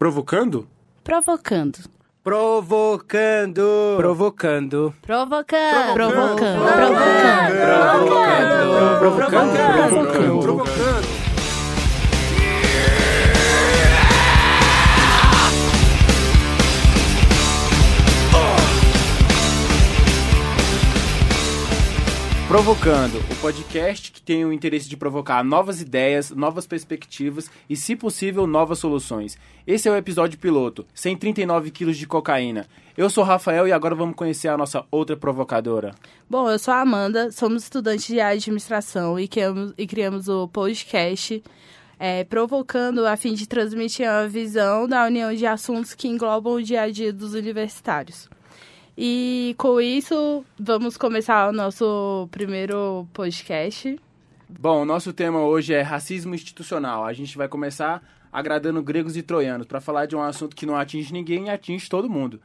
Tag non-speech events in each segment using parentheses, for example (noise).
Provocando? Provocando. Provocando. Provocando. Provocando. Provocando. Provocando. Provocando. Provocando. Provocando. Provocando, podcast que tem o interesse de provocar novas ideias, novas perspectivas e, se possível, novas soluções. Esse é o episódio piloto, 139 quilos de cocaína. Eu sou Rafael e agora vamos conhecer a nossa outra provocadora. Bom, eu sou a Amanda, somos estudantes de administração e criamos, e criamos o podcast é, Provocando a fim de transmitir a visão da união de assuntos que englobam o dia a dia dos universitários. E com isso, vamos começar o nosso primeiro podcast. Bom, o nosso tema hoje é racismo institucional. A gente vai começar agradando gregos e troianos para falar de um assunto que não atinge ninguém e atinge todo mundo.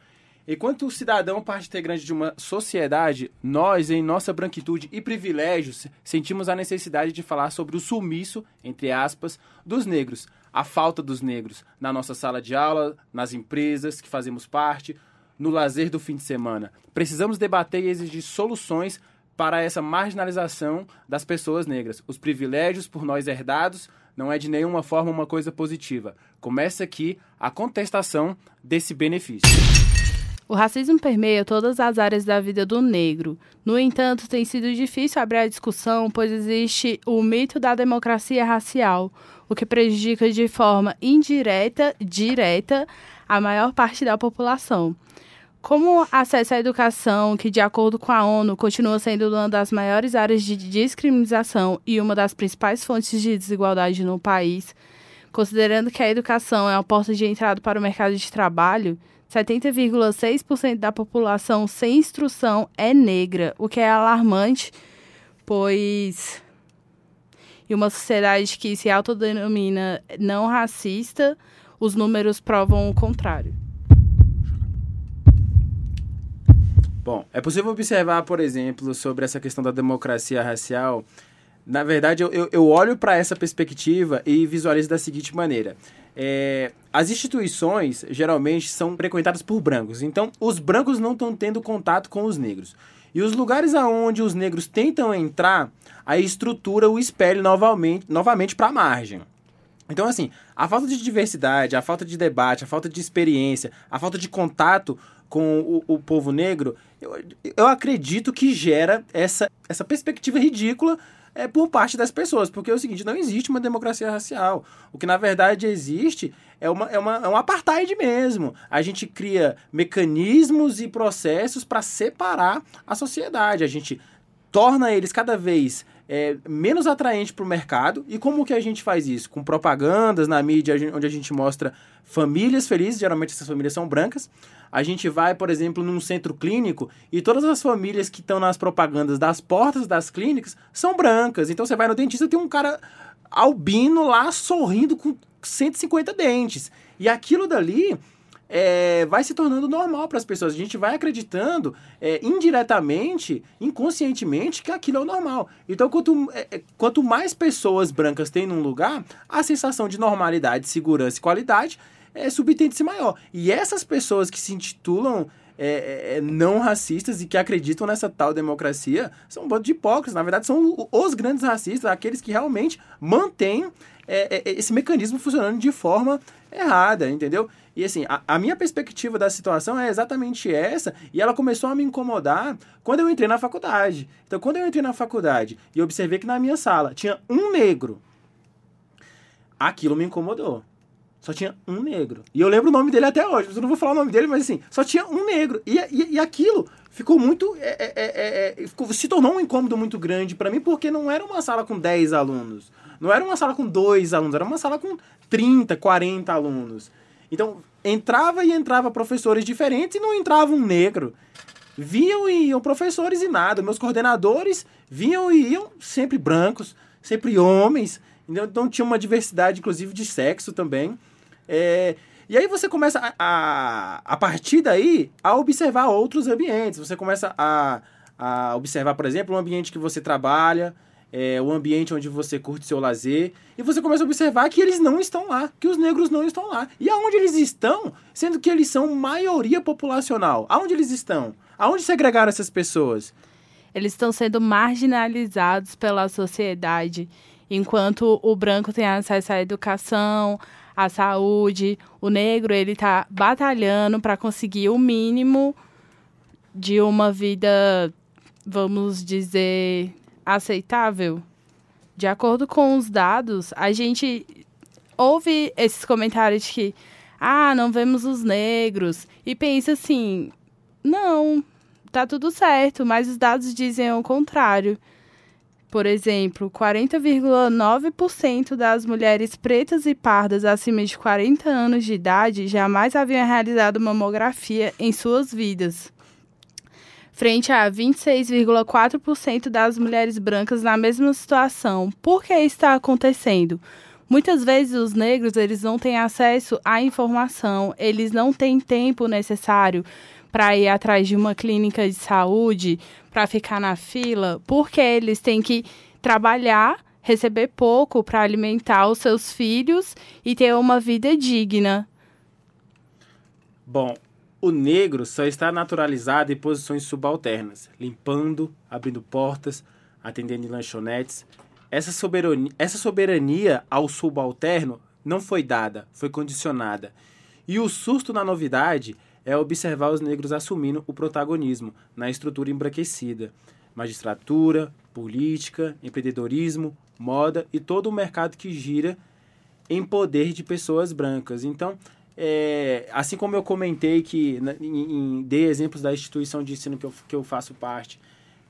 Enquanto cidadão parte integrante de uma sociedade, nós, em nossa branquitude e privilégios, sentimos a necessidade de falar sobre o sumiço, entre aspas, dos negros, a falta dos negros na nossa sala de aula, nas empresas que fazemos parte, no lazer do fim de semana. Precisamos debater e exigir soluções para essa marginalização das pessoas negras. Os privilégios por nós herdados não é de nenhuma forma uma coisa positiva. Começa aqui a contestação desse benefício. O racismo permeia todas as áreas da vida do negro. No entanto, tem sido difícil abrir a discussão, pois existe o mito da democracia racial, o que prejudica de forma indireta, direta, a maior parte da população. Como acesso à educação, que de acordo com a ONU continua sendo uma das maiores áreas de discriminação e uma das principais fontes de desigualdade no país, considerando que a educação é uma porta de entrada para o mercado de trabalho, 70,6% da população sem instrução é negra, o que é alarmante, pois em uma sociedade que se autodenomina não racista, os números provam o contrário. Bom, é possível observar, por exemplo, sobre essa questão da democracia racial. Na verdade, eu, eu, olho para essa perspectiva e visualizo da seguinte maneira. É, as instituições geralmente são frequentadas por brancos, então os brancos não estão tendo contato com os negros. E os lugares aonde os negros tentam entrar, a estrutura o espelha novamente, novamente para a margem. Então, assim, a falta de diversidade, a falta de debate, a falta de experiência, a falta de contato com o, o povo negro, eu, eu acredito que gera essa, essa perspectiva ridícula é, por parte das pessoas, porque é o seguinte, não existe uma democracia racial. O que na verdade existe é, uma, é, uma, é um apartheid mesmo. A gente cria mecanismos e processos para separar a sociedade. A gente torna eles cada vez é, menos atraente para o mercado. E como que a gente faz isso? Com propagandas na mídia, onde a gente mostra famílias felizes, geralmente essas famílias são brancas. A gente vai, por exemplo, num centro clínico e todas as famílias que estão nas propagandas das portas das clínicas são brancas. Então você vai no dentista e tem um cara albino lá sorrindo com 150 dentes. E aquilo dali é, vai se tornando normal para as pessoas. A gente vai acreditando é, indiretamente, inconscientemente, que aquilo é o normal. Então, quanto, é, é, quanto mais pessoas brancas tem num lugar, a sensação de normalidade, segurança e qualidade é subtende-se maior. E essas pessoas que se intitulam é, é, não racistas e que acreditam nessa tal democracia são um bando de hipócritas. Na verdade, são os grandes racistas, aqueles que realmente mantêm é, é, esse mecanismo funcionando de forma errada, entendeu? E assim, a, a, minha perspectiva da situação é exatamente essa, e ela começou a me incomodar quando eu entrei na faculdade. Então, quando eu entrei na faculdade e observei que na minha sala tinha um negro, aquilo me incomodou. Só tinha um negro. E eu lembro o nome dele até hoje. Eu não vou falar o nome dele, mas assim, só tinha um negro. E, e, e aquilo ficou muito. É, é, é, é ficou, se tornou um incômodo muito grande para mim, porque não era uma sala com 10 alunos. Não era uma sala com dois alunos, era uma sala com 30, 40 alunos. Então, entrava e entrava professores diferentes e não entrava um negro. Vinham e iam professores e nada. Meus coordenadores vinham e iam sempre brancos, sempre homens. Então tinha uma diversidade, inclusive, de sexo também. É, e aí você começa a, a, a partir daí a observar outros ambientes. Você começa a, a observar, por exemplo, um ambiente que você trabalha, é, o ambiente onde você curte seu lazer, e você começa a observar que eles não estão lá, que os negros não estão lá. E aonde eles estão, sendo que eles são maioria populacional? Aonde eles estão? Aonde segregaram essas pessoas? Eles estão sendo marginalizados pela sociedade, enquanto o branco tem acesso à educação, à saúde, o negro ele está batalhando para conseguir o mínimo de uma vida, vamos dizer, aceitável. De acordo com os dados, a gente ouve esses comentários de que, ah, não vemos os negros, e pensa assim, não, tá tudo certo, mas os dados dizem o contrário. Por exemplo, 40,9% das mulheres pretas e pardas acima de 40 anos de idade jamais haviam realizado mamografia em suas vidas frente a 26,4% das mulheres brancas na mesma situação. Por que está acontecendo? Muitas vezes os negros eles não têm acesso à informação, eles não têm tempo necessário para ir atrás de uma clínica de saúde, para ficar na fila, porque eles têm que trabalhar, receber pouco para alimentar os seus filhos e ter uma vida digna. Bom, o negro só está naturalizado em posições subalternas, limpando, abrindo portas, atendendo em lanchonetes. Essa soberania, essa soberania ao subalterno não foi dada, foi condicionada. E o susto na novidade é observar os negros assumindo o protagonismo na estrutura embranquecida. Magistratura, política, empreendedorismo, moda e todo o mercado que gira em poder de pessoas brancas. Então, é, assim como eu comentei que em, em, dei exemplos da instituição de ensino que eu, que eu faço parte,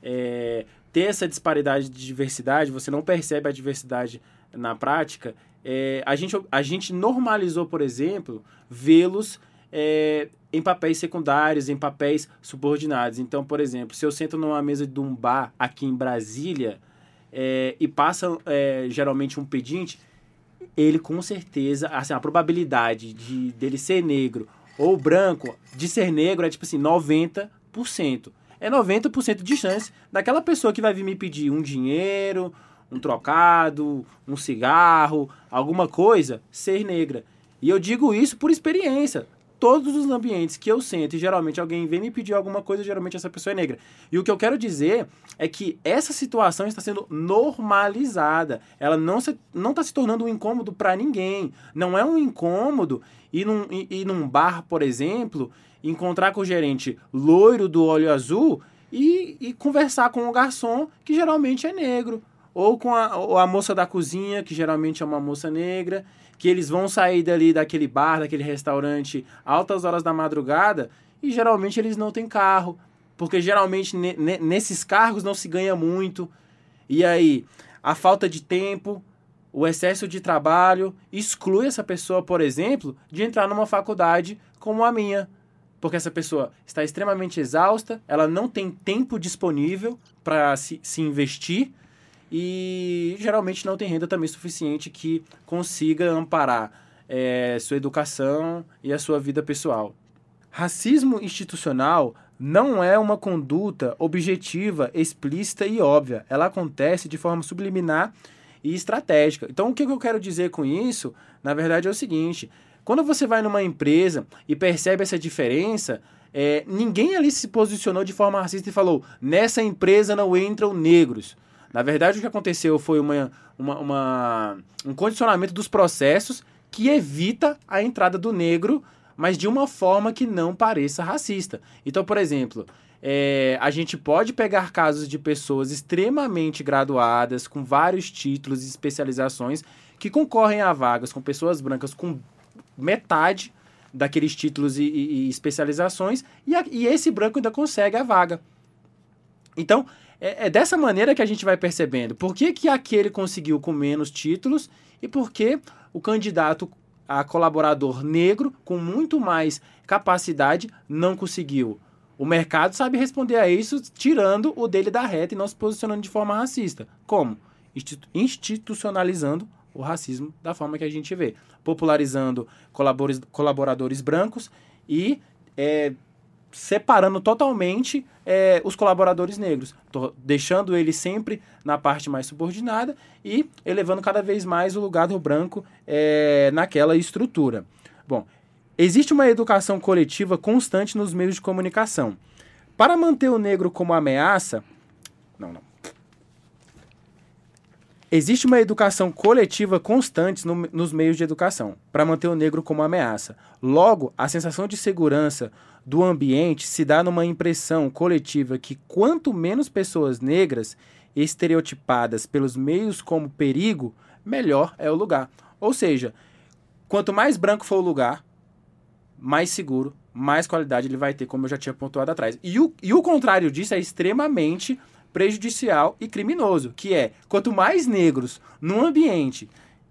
é, ter essa disparidade de diversidade, você não percebe a diversidade na prática, é, a, gente, a gente normalizou, por exemplo, vê-los é, em papéis secundários, em papéis subordinados. Então, por exemplo, se eu sento numa mesa de um bar aqui em Brasília é, e passa é, geralmente um pedinte, ele com certeza, assim, a probabilidade de dele ser negro ou branco, de ser negro é tipo assim, 90%. É 90% de chance daquela pessoa que vai vir me pedir um dinheiro, um trocado, um cigarro, alguma coisa, ser negra. E eu digo isso por experiência todos os ambientes que eu sento e geralmente alguém vem me pedir alguma coisa, geralmente essa pessoa é negra. E o que eu quero dizer é que essa situação está sendo normalizada. Ela não está não tá se tornando um incômodo para ninguém. Não é um incômodo ir num, ir num bar, por exemplo, encontrar com o gerente loiro do olho azul e, e conversar com o garçom, que geralmente é negro. Ou com a, ou a moça da cozinha, que geralmente é uma moça negra que eles vão sair dali daquele bar, daquele restaurante altas horas da madrugada e geralmente eles não têm carro, porque geralmente nesses cargos não se ganha muito. E aí, a falta de tempo, o excesso de trabalho exclui essa pessoa, por exemplo, de entrar numa faculdade como a minha. Porque essa pessoa está extremamente exausta, ela não tem tempo disponível para se, se investir e geralmente não tem renda também suficiente que consiga amparar é, sua educação e a sua vida pessoal. Racismo institucional não é uma conduta objetiva, explícita e óbvia. Ela acontece de forma subliminar e estratégica. Então, o que eu quero dizer com isso, na verdade, é o seguinte: quando você vai numa empresa e percebe essa diferença, é, ninguém ali se posicionou de forma racista e falou: nessa empresa não entram negros. Na verdade, o que aconteceu foi uma, uma, uma, um condicionamento dos processos que evita a entrada do negro, mas de uma forma que não pareça racista. Então, por exemplo, é, a gente pode pegar casos de pessoas extremamente graduadas, com vários títulos e especializações, que concorrem a vagas com pessoas brancas com metade daqueles títulos e, e, e especializações, e, a, e esse branco ainda consegue a vaga. Então, é, é, dessa maneira que a gente vai percebendo por que, que aquele conseguiu com menos títulos e por que o candidato a colaborador negro com muito mais capacidade não conseguiu. O mercado sabe responder a isso tirando o dele da reta e não se posicionando de forma racista. Como? Institucionalizando o racismo da forma que a gente vê. Popularizando colaboradores brancos e é, separando totalmente é, os colaboradores negros, deixando ele sempre na parte mais subordinada e elevando cada vez mais o lugar do branco é, naquela estrutura. Bom, existe uma educação coletiva constante nos meios de comunicação. Para manter o negro como ameaça. Não, não. Existe uma educação coletiva constante no, nos meios de educação para manter o negro como ameaça. Logo, a sensação de segurança do ambiente se dá numa impressão coletiva que quanto menos pessoas negras estereotipadas pelos meios como perigo, melhor é o lugar. Ou seja, quanto mais branco for o lugar, mais seguro, mais qualidade ele vai ter, como eu já tinha pontuado atrás. E o, e o contrário disso é extremamente prejudicial e criminoso, que é quanto mais negros num ambiente,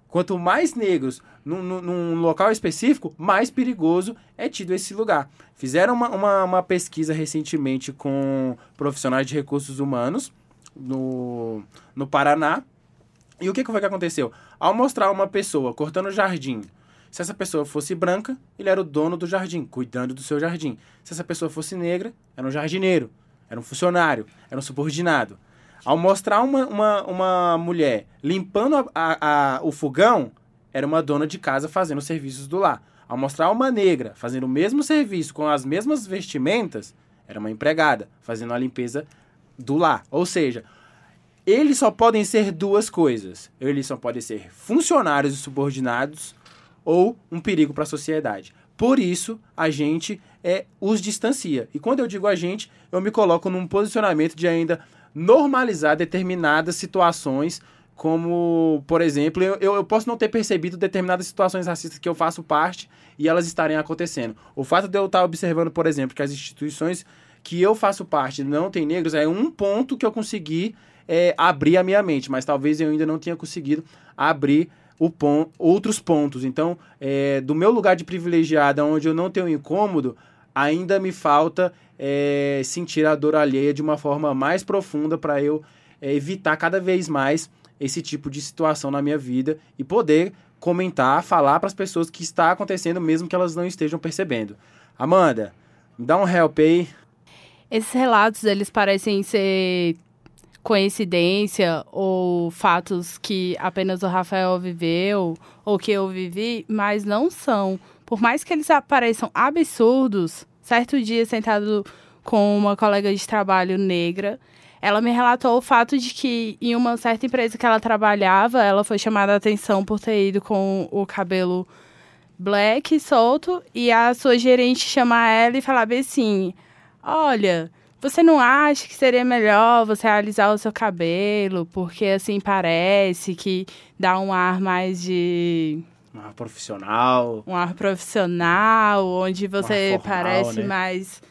quanto mais negros num, num, local específico, mais perigoso é tido esse lugar. Fizeram uma, uma, uma, pesquisa recentemente com profissionais de recursos humanos no, no Paraná. E o que, que foi que aconteceu? Ao mostrar uma pessoa cortando jardim se essa pessoa fosse branca, ele era o dono do jardim, cuidando do seu jardim. Se essa pessoa fosse negra, era um jardineiro, era um funcionário, era um subordinado. Ao mostrar uma, uma, uma mulher limpando a, a, a, o fogão, era uma dona de casa fazendo os serviços do lar. Ao mostrar uma negra fazendo o mesmo serviço com as mesmas vestimentas, era uma empregada fazendo a limpeza do lar. Ou seja, eles só podem ser duas coisas. Eles só podem ser funcionários e subordinados ou um perigo para a sociedade. Por isso, a gente é, os distancia. E quando eu digo a gente, eu me coloco num posicionamento de ainda normalizar determinadas situações, como, por exemplo, eu, eu posso não ter percebido determinadas situações racistas que eu faço parte e elas estarem acontecendo. O fato de eu estar observando, por exemplo, que as instituições que eu faço parte não tem negros é um ponto que eu consegui é, abrir a minha mente, mas talvez eu ainda não tenha conseguido abrir pon outros pontos. Então, é, do meu lugar de privilegiada, onde eu não tenho incômodo, ainda me falta é, sentir a dor alheia de uma forma mais profunda para eu é, evitar cada vez mais esse tipo de situação na minha vida e poder comentar, falar para as pessoas que está acontecendo, mesmo que elas não estejam percebendo. Amanda, me dá um help aí. Esses relatos, eles parecem ser coincidência ou fatos que apenas o Rafael viveu ou que eu vivi, mas não são. Por mais que eles pareçam absurdos, certo dia sentado com uma colega de trabalho negra, ela me relatou o fato de que em uma certa empresa que ela trabalhava, ela foi chamada a atenção por ter ido com o cabelo black solto e a sua gerente chamar ela e falar bem assim: "Olha, você não acha que seria melhor você alisar o seu cabelo? Porque assim parece que dá um ar mais de. Um ar profissional. Um ar profissional, onde você um formal, parece né? mais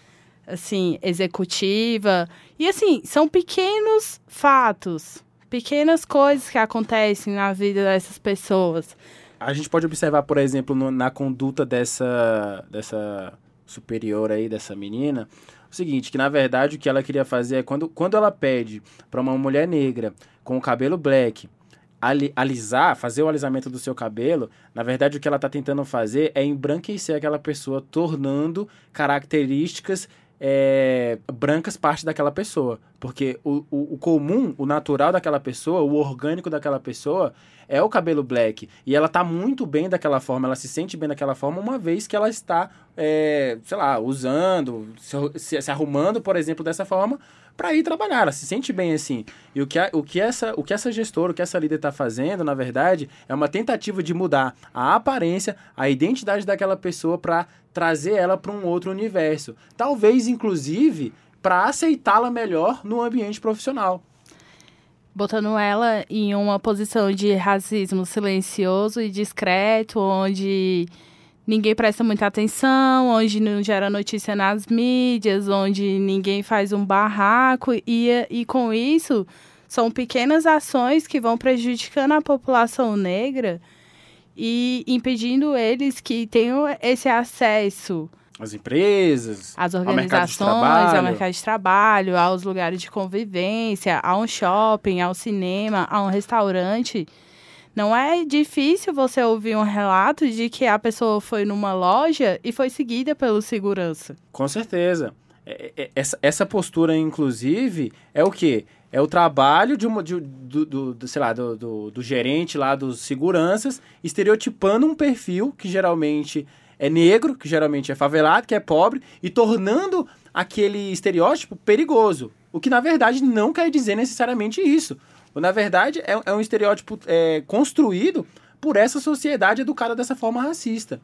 assim, executiva. E assim, são pequenos fatos, pequenas coisas que acontecem na vida dessas pessoas. A gente pode observar, por exemplo, no, na conduta dessa, dessa superior aí, dessa menina, o seguinte, que na verdade o que ela queria fazer é quando, quando ela pede para uma mulher negra com o cabelo black ali, alisar, fazer o alisamento do seu cabelo, na verdade o que ela está tentando fazer é embranquecer aquela pessoa, tornando características é, brancas parte daquela pessoa. Porque o, o, o, comum, o natural daquela pessoa, o orgânico daquela pessoa é o cabelo black. E ela tá muito bem daquela forma, ela se sente bem daquela forma, uma vez que ela está, é, sei lá, usando, se, se arrumando, por exemplo, dessa forma, para ir trabalhar. Ela se sente bem assim. E o que, a, o que, essa, o que essa gestora, o que essa líder está fazendo, na verdade, é uma tentativa de mudar a aparência, a identidade daquela pessoa para trazer ela para um outro universo. Talvez, inclusive, para aceitá-la melhor no ambiente profissional. Botando ela em uma posição de racismo silencioso e discreto, onde ninguém presta muita atenção, onde não gera notícia nas mídias, onde ninguém faz um barraco, e, e com isso são pequenas ações que vão prejudicando a população negra e impedindo eles que tenham esse acesso às empresas, às organizações, ao mercado, ao mercado de trabalho, aos lugares de convivência, a um shopping, ao cinema, a um restaurante. Não é difícil você ouvir um relato de que a pessoa foi numa loja e foi seguida pelo segurança. Com certeza. É, é, essa, essa postura, inclusive, é o quê? É o trabalho de uma, de, do, do, do, sei lá, do, do, do gerente lá dos seguranças, estereotipando um perfil que geralmente é negro, que geralmente é favelado, que é pobre, e tornando aquele estereótipo perigoso. O que, na verdade, não quer dizer necessariamente isso. Na verdade, é, é um estereótipo é, construído por essa sociedade educada dessa forma racista.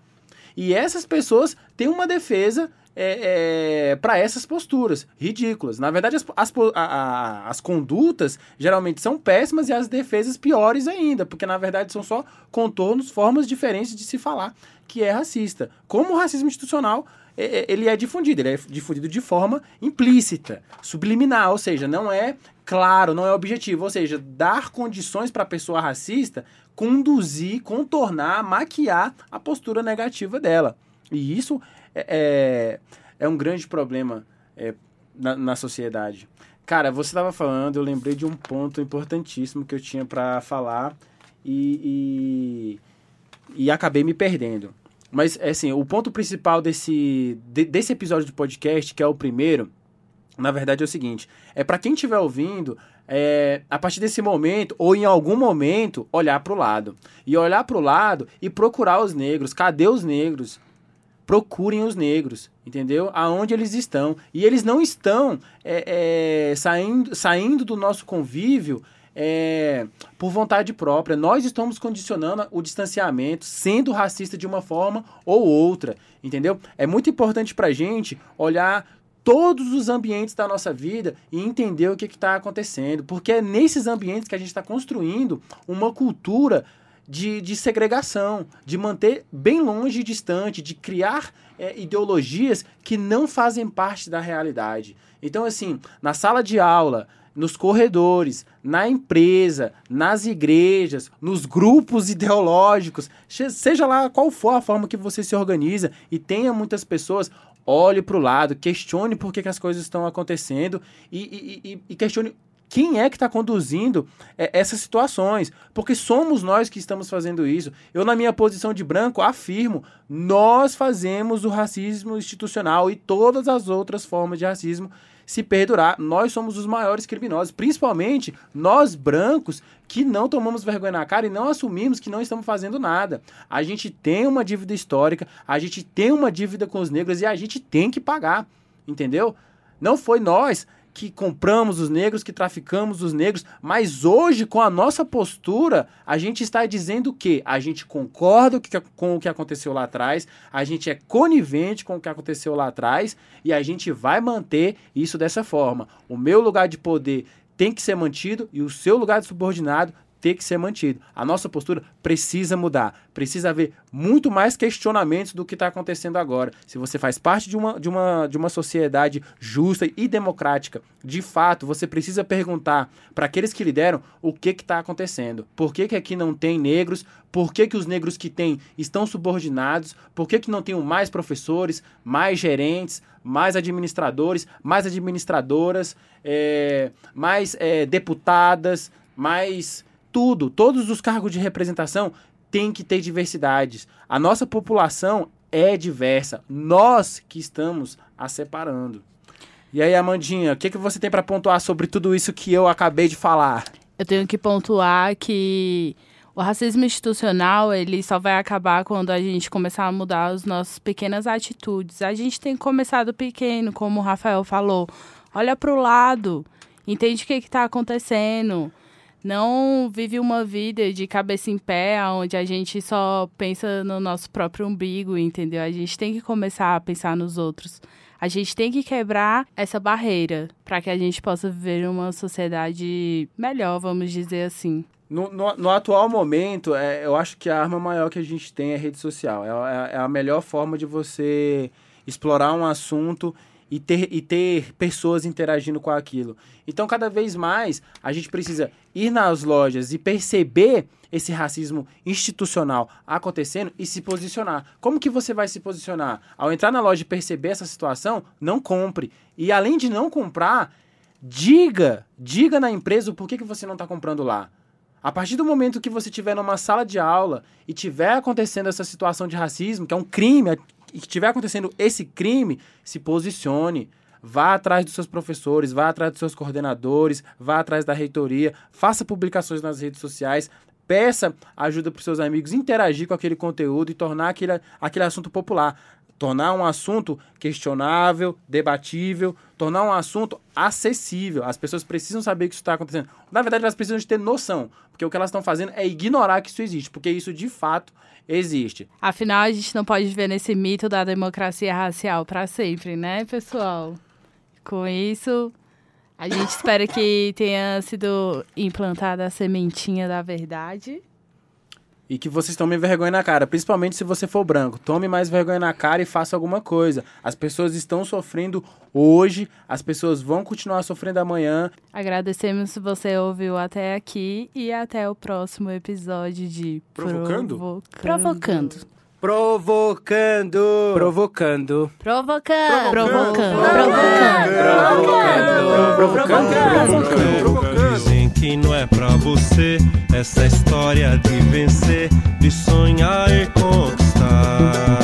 E essas pessoas têm uma defesa é, é, para essas posturas ridículas. Na verdade, as, as, a, as condutas geralmente são péssimas e as defesas piores ainda, porque na verdade são só contornos, formas diferentes de se falar que é racista. Como o racismo institucional ele é difundido, ele é difundido de forma implícita, subliminar, ou seja, não é claro, não é objetivo, ou seja, dar condições para a pessoa racista conduzir, contornar, maquiar a postura negativa dela. E isso é, é, é um grande problema é, na, na sociedade. Cara, você estava falando, eu lembrei de um ponto importantíssimo que eu tinha para falar e, e, e, acabei me perdendo. Mas, é assim, o ponto principal desse, de, desse episódio do podcast, que é o primeiro, na verdade é o seguinte: é para quem estiver ouvindo, é, a partir desse momento, ou em algum momento, olhar para o lado. E olhar para o lado e procurar os negros. Cadê os negros? procurem os negros, entendeu? Aonde eles estão. E eles não estão é, é, saindo, saindo do nosso convívio é, por vontade própria. Nós estamos condicionando o distanciamento, sendo racista de uma forma ou outra, entendeu? É muito importante para gente olhar todos os ambientes da nossa vida e entender o que está acontecendo, porque é nesses ambientes que a gente está construindo uma cultura de, de segregação, de manter bem longe e distante, de criar é, ideologias que não fazem parte da realidade. Então, assim, na sala de aula, nos corredores, na empresa, nas igrejas, nos grupos (laughs) ideológicos, seja lá qual for a forma que você se organiza e tenha muitas pessoas, olhe para o lado, questione por que, que as coisas estão acontecendo e, e, e, e questione quem é que está conduzindo é, essas situações? Porque somos nós que estamos fazendo isso. Eu, na minha posição de branco, afirmo: nós fazemos o racismo institucional e todas as outras formas de racismo se perdurar. Nós somos os maiores criminosos, principalmente nós brancos que não tomamos vergonha na cara e não assumimos que não estamos fazendo nada. A gente tem uma dívida histórica, a gente tem uma dívida com os negros e a gente tem que pagar, entendeu? Não foi nós que compramos os negros, que traficamos os negros, mas hoje, com a nossa postura, a gente está dizendo que a gente concorda com o que aconteceu lá atrás, a gente é conivente com o que aconteceu lá atrás e a gente vai manter isso dessa forma. O meu lugar de poder tem que ser mantido e o seu lugar de subordinado ter que ser mantido. A nossa postura precisa mudar. Precisa haver muito mais questionamentos do que está acontecendo agora. Se você faz parte de uma, de, uma, de uma sociedade justa e democrática, de fato, você precisa perguntar para aqueles que lideram o que está acontecendo. Por que, que aqui não tem negros? Por que, que os negros que tem estão subordinados? Por que, que não tem mais professores, mais gerentes, mais administradores, mais administradoras, é, mais é, deputadas, mais tudo, todos os cargos de representação têm que ter diversidades. A nossa população é diversa. Nós que estamos a separando. E aí, Amandinha, o que, que você tem para pontuar sobre tudo isso que eu acabei de falar? Eu tenho que pontuar que o racismo institucional ele só vai acabar quando a gente começar a mudar as nossas pequenas atitudes. A gente tem que começar do pequeno, como o Rafael falou. Olha para o lado, entende o que está acontecendo não vive uma vida de cabeça em pé, onde a gente só pensa no nosso próprio umbigo, entendeu? A gente tem que começar a pensar nos outros. A gente tem que quebrar essa barreira para que a gente possa viver uma sociedade melhor, vamos dizer assim. No, no, no atual momento, é, eu acho que a arma maior que a gente tem é a rede social. É, é, é a melhor forma de você explorar um assunto e ter, e ter pessoas interagindo com aquilo. Então, cada vez mais, a gente precisa ir nas lojas e perceber esse racismo institucional acontecendo e se posicionar. Como que você vai se posicionar? Ao entrar na loja e perceber essa situação, não compre. E além de não comprar, diga, diga na empresa o porquê que você não está comprando lá. A partir do momento que você estiver numa sala de aula e tiver acontecendo essa situação de racismo, que é um crime, que estiver acontecendo esse crime, se posicione. Vá atrás dos seus professores, vá atrás dos seus coordenadores, vá atrás da reitoria, faça publicações nas redes sociais, peça ajuda para os seus amigos, interagir com aquele conteúdo e tornar aquele, aquele assunto popular tornar um assunto questionável, debatível, tornar um assunto acessível. As pessoas precisam saber que isso está acontecendo. Na verdade, elas precisam de ter noção, porque o que elas estão fazendo é ignorar que isso existe, porque isso de fato existe. Afinal, a gente não pode viver nesse mito da democracia racial para sempre, né, pessoal? Com isso, a gente espera que tenha sido implantada a sementinha da verdade e que vocês tomem vergonha na cara, principalmente se você for branco. Tome mais vergonha na cara e faça alguma coisa. As pessoas estão sofrendo hoje, as pessoas vão continuar sofrendo amanhã. Agradecemos se você ouviu até aqui e até o próximo episódio de Provocando. Provocando. Provocando. Provocando. Provocando. Provocando. Provocando. Provocando. Provocando. Dizem que não é pra você essa história de vencer, de sonhar e conquistar.